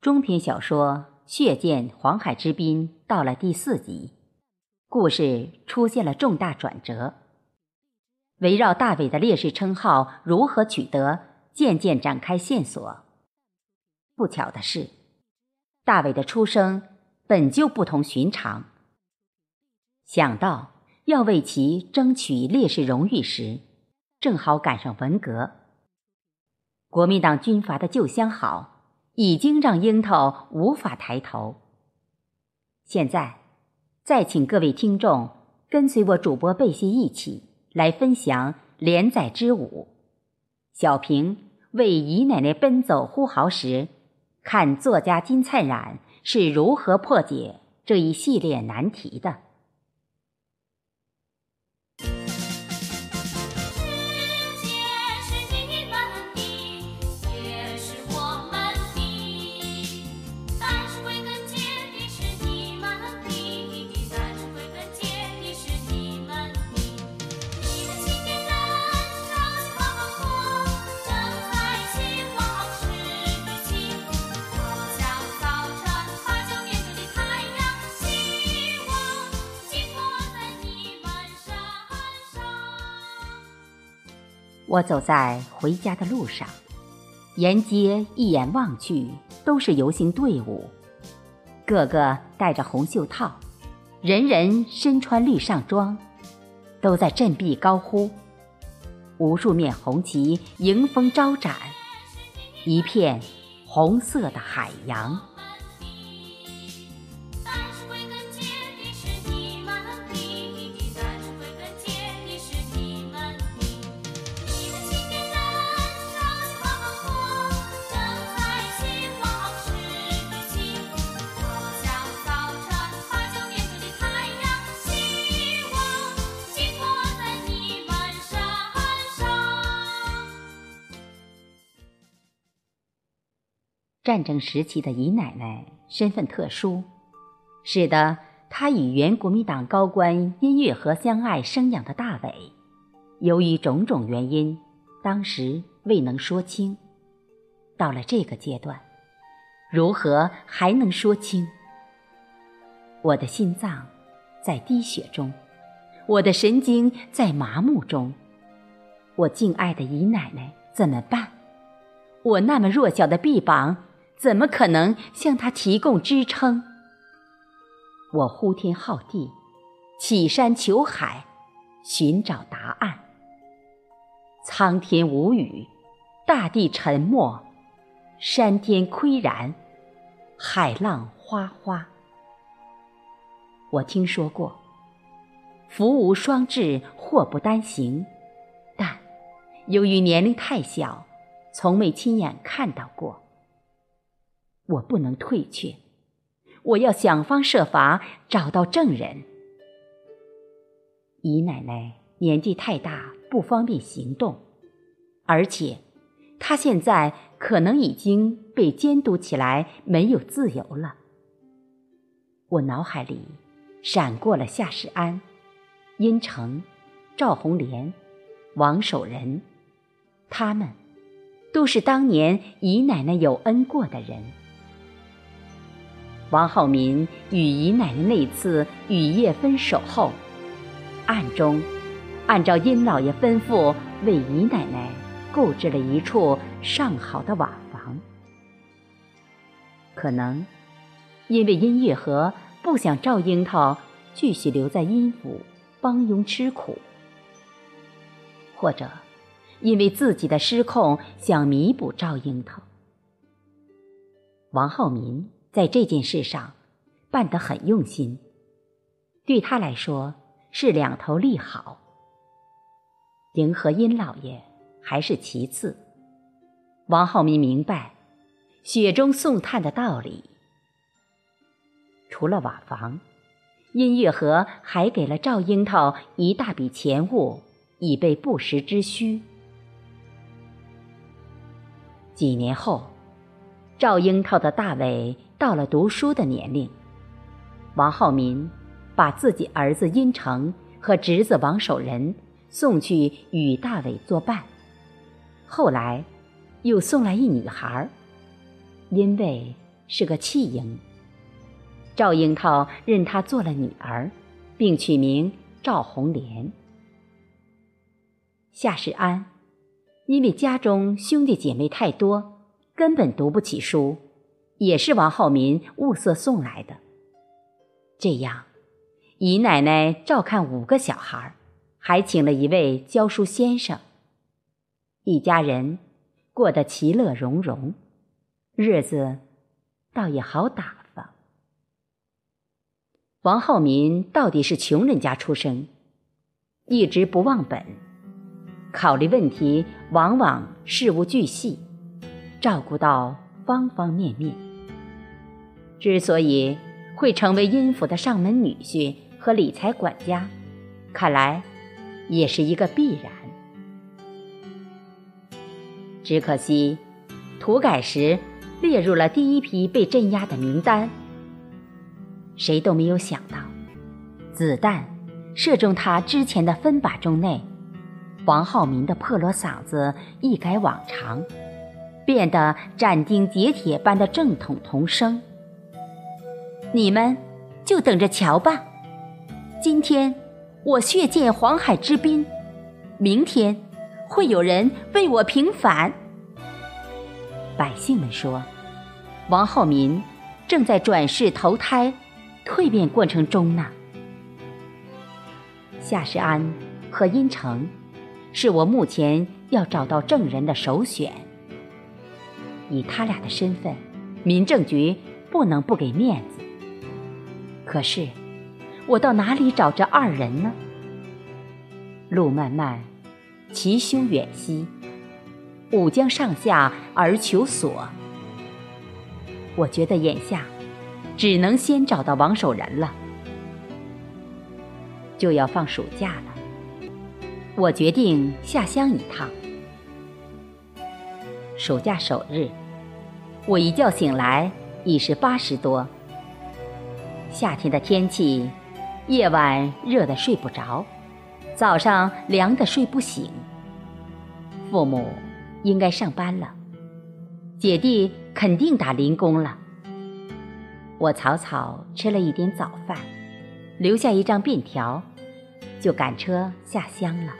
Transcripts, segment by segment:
中篇小说《血溅黄海之滨》到了第四集，故事出现了重大转折。围绕大伟的烈士称号如何取得，渐渐展开线索。不巧的是，大伟的出生本就不同寻常。想到要为其争取烈士荣誉时，正好赶上文革，国民党军阀的旧相好。已经让樱桃无法抬头。现在，再请各位听众跟随我主播贝西一起来分享连载之舞。小平为姨奶奶奔走呼号时，看作家金灿染是如何破解这一系列难题的。我走在回家的路上，沿街一眼望去都是游行队伍，个个戴着红袖套，人人身穿绿上装，都在振臂高呼。无数面红旗迎风招展，一片红色的海洋。战争时期的姨奶奶身份特殊，使得她与原国民党高官因月和相爱生养的大伟，由于种种原因，当时未能说清。到了这个阶段，如何还能说清？我的心脏在滴血中，我的神经在麻木中，我敬爱的姨奶奶怎么办？我那么弱小的臂膀。怎么可能向他提供支撑？我呼天号地，起山求海，寻找答案。苍天无语，大地沉默，山巅岿然，海浪哗哗。我听说过，福无双至，祸不单行，但由于年龄太小，从未亲眼看到过。我不能退却，我要想方设法找到证人。姨奶奶年纪太大，不方便行动，而且她现在可能已经被监督起来，没有自由了。我脑海里闪过了夏世安、殷城、赵红莲、王守仁，他们都是当年姨奶奶有恩过的人。王浩民与姨奶奶那次雨夜分手后，暗中按照殷老爷吩咐，为姨奶奶购置了一处上好的瓦房。可能因为殷月河不想赵樱桃继续留在殷府帮佣吃苦，或者因为自己的失控想弥补赵樱桃，王浩民。在这件事上，办得很用心。对他来说是两头利好。迎合殷老爷还是其次。王浩民明白雪中送炭的道理。除了瓦房，殷月河还给了赵樱桃一大笔钱物，以备不时之需。几年后，赵樱桃的大伟。到了读书的年龄，王浩民把自己儿子殷成和侄子王守仁送去与大伟作伴，后来又送来一女孩，因为是个弃婴。赵英涛认她做了女儿，并取名赵红莲。夏世安，因为家中兄弟姐妹太多，根本读不起书，也是王浩民物色送来的。这样，姨奶奶照看五个小孩，还请了一位教书先生，一家人过得其乐融融，日子倒也好打发。王浩民到底是穷人家出身，一直不忘本。考虑问题往往事无巨细，照顾到方方面面。之所以会成为殷府的上门女婿和理财管家，看来也是一个必然。只可惜，土改时列入了第一批被镇压的名单。谁都没有想到，子弹射中他之前的分把钟内。王浩民的破锣嗓子一改往常，变得斩钉截铁般的正统童声。你们就等着瞧吧！今天我血溅黄海之滨，明天会有人为我平反。百姓们说，王浩民正在转世投胎、蜕变过程中呢。夏世安和殷城。是我目前要找到证人的首选。以他俩的身份，民政局不能不给面子。可是，我到哪里找这二人呢？路漫漫，其修远兮，吾将上下而求索。我觉得眼下，只能先找到王守仁了。就要放暑假了。我决定下乡一趟。暑假首日，我一觉醒来已是八十多。夏天的天气，夜晚热得睡不着，早上凉得睡不醒。父母应该上班了，姐弟肯定打零工了。我草草吃了一点早饭，留下一张便条，就赶车下乡了。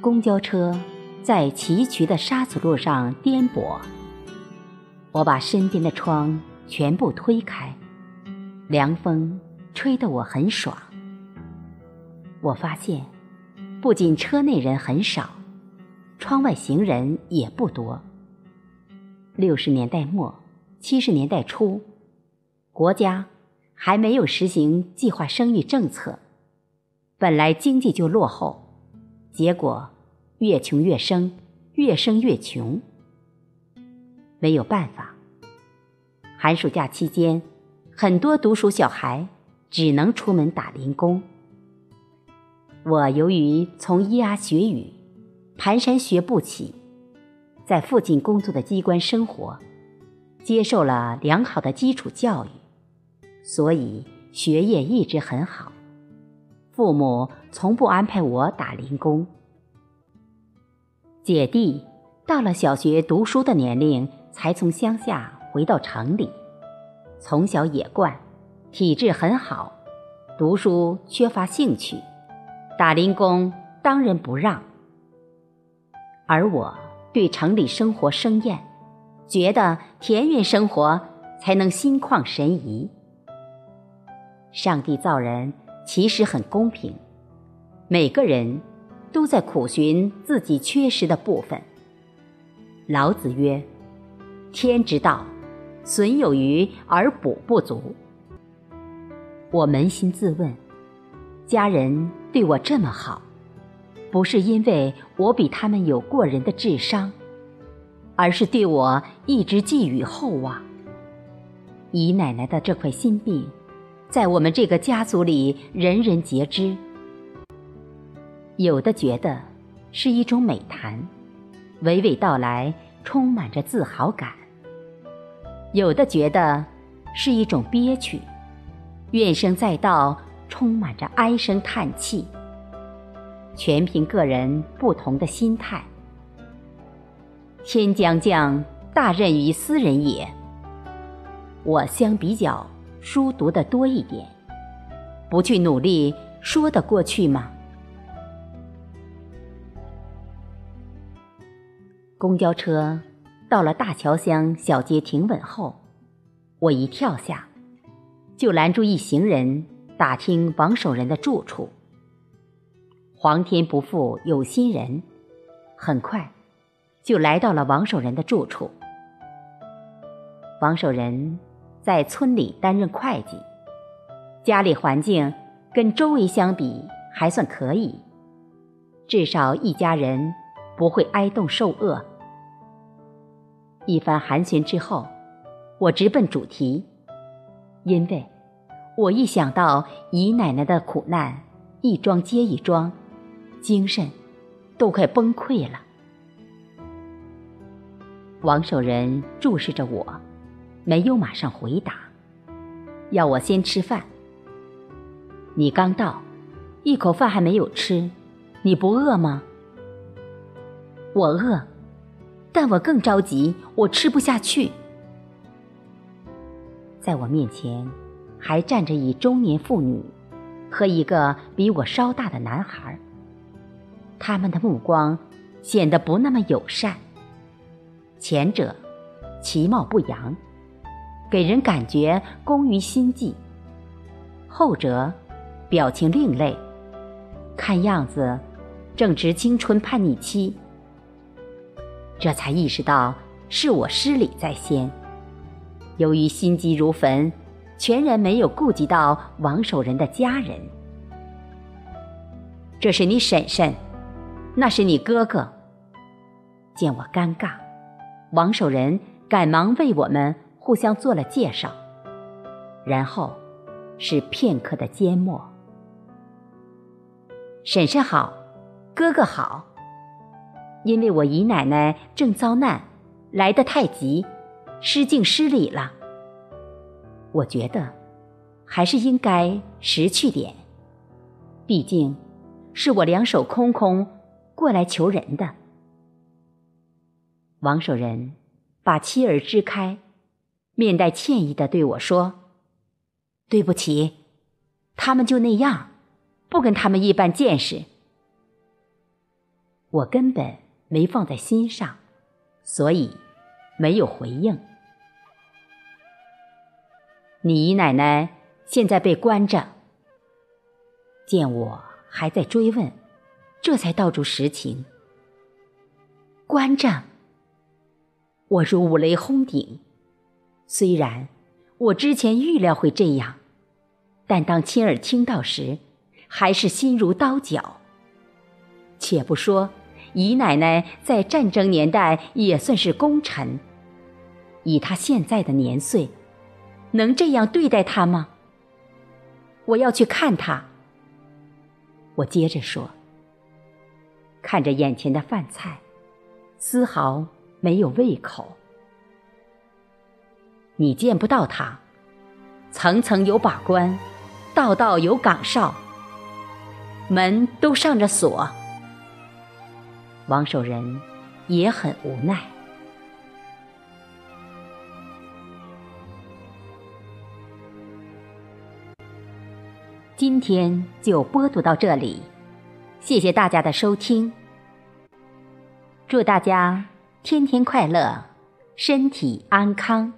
公交车在崎岖的沙土路上颠簸，我把身边的窗全部推开，凉风吹得我很爽。我发现，不仅车内人很少，窗外行人也不多。六十年代末、七十年代初，国家还没有实行计划生育政策，本来经济就落后，结果。越穷越生，越生越穷。没有办法，寒暑假期间，很多读书小孩只能出门打零工。我由于从咿呀学语、蹒跚学步起，在附近工作的机关生活，接受了良好的基础教育，所以学业一直很好。父母从不安排我打零工。姐弟到了小学读书的年龄，才从乡下回到城里。从小野惯，体质很好，读书缺乏兴趣，打零工当仁不让。而我对城里生活生厌，觉得田园生活才能心旷神怡。上帝造人其实很公平，每个人。都在苦寻自己缺失的部分。老子曰：“天之道，损有余而补不足。”我扪心自问，家人对我这么好，不是因为我比他们有过人的智商，而是对我一直寄予厚望。姨奶奶的这块心病，在我们这个家族里人人皆知。有的觉得是一种美谈，娓娓道来，充满着自豪感；有的觉得是一种憋屈，怨声载道，充满着唉声叹气。全凭个人不同的心态。天将降大任于斯人也。我相比较书读的多一点，不去努力，说得过去吗？公交车到了大桥乡小街停稳后，我一跳下，就拦住一行人打听王守仁的住处。皇天不负有心人，很快就来到了王守仁的住处。王守仁在村里担任会计，家里环境跟周围相比还算可以，至少一家人不会挨冻受饿。一番寒暄之后，我直奔主题，因为我一想到姨奶奶的苦难，一桩接一桩。精神都快崩溃了。王守仁注视着我，没有马上回答，要我先吃饭。你刚到，一口饭还没有吃，你不饿吗？我饿，但我更着急，我吃不下去。在我面前，还站着一中年妇女和一个比我稍大的男孩。他们的目光显得不那么友善。前者其貌不扬，给人感觉工于心计；后者表情另类，看样子正值青春叛逆期。这才意识到是我失礼在先，由于心急如焚，全然没有顾及到王守仁的家人。这是你婶婶。那是你哥哥。见我尴尬，王守仁赶忙为我们互相做了介绍，然后是片刻的缄默。婶婶好，哥哥好。因为我姨奶奶正遭难，来得太急，失敬失礼了。我觉得还是应该识趣点，毕竟是我两手空空。过来求人的王守仁把妻儿支开，面带歉意的对我说：“对不起，他们就那样，不跟他们一般见识。”我根本没放在心上，所以没有回应。你姨奶奶现在被关着，见我还在追问。这才道出实情。关着，我如五雷轰顶。虽然我之前预料会这样，但当亲耳听到时，还是心如刀绞。且不说姨奶奶在战争年代也算是功臣，以她现在的年岁，能这样对待她吗？我要去看她。我接着说。看着眼前的饭菜，丝毫没有胃口。你见不到他，层层有把关，道道有岗哨，门都上着锁。王守仁也很无奈。今天就播读到这里。谢谢大家的收听，祝大家天天快乐，身体安康。